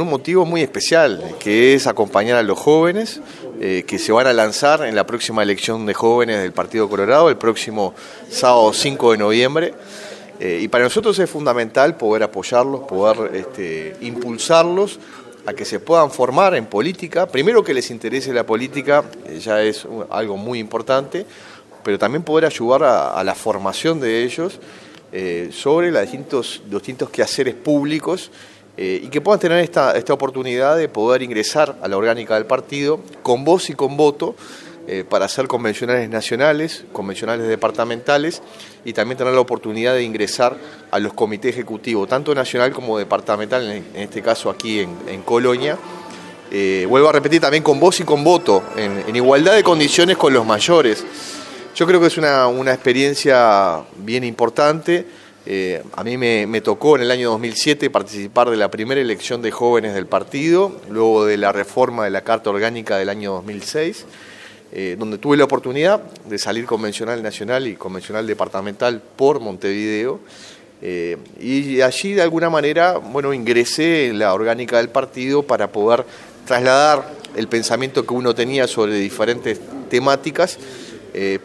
un motivo muy especial, que es acompañar a los jóvenes eh, que se van a lanzar en la próxima elección de jóvenes del Partido Colorado, el próximo sábado 5 de noviembre. Eh, y para nosotros es fundamental poder apoyarlos, poder este, impulsarlos a que se puedan formar en política. Primero que les interese la política, eh, ya es algo muy importante, pero también poder ayudar a, la formación de ellos sobre los distintos, los distintos quehaceres públicos eh, y que puedan tener esta, esta oportunidad de poder ingresar a la orgánica del partido con voz y con voto eh, para hacer convencionales nacionales, convencionales departamentales y también tener la oportunidad de ingresar a los comités ejecutivos, tanto nacional como departamental, en, este caso aquí en, Colonia. Eh, vuelvo a repetir también con voz y con voto, en, igualdad de condiciones con los mayores. Yo creo que es una, una experiencia bien importante. Eh, a mí me, tocó en el año 2007 participar de la primera elección de jóvenes del partido, luego de la reforma de la Carta Orgánica del año 2006, eh, donde tuve la oportunidad de salir convencional nacional y convencional departamental por Montevideo. Eh, y allí de alguna manera, bueno, ingresé en la orgánica del partido para poder trasladar el pensamiento que uno tenía sobre diferentes temáticas,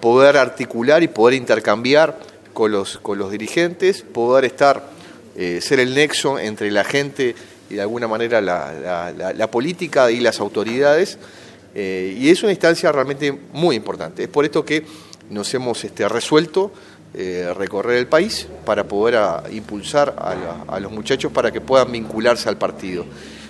poder articular y poder intercambiar con los, con los dirigentes, poder estar, eh, ser el nexo entre la gente y de alguna manera la, política y las autoridades. Eh, y es una instancia realmente muy importante. Es por esto que nos hemos este, resuelto eh, recorrer el país para poder impulsar a los muchachos para que puedan vincularse al partido.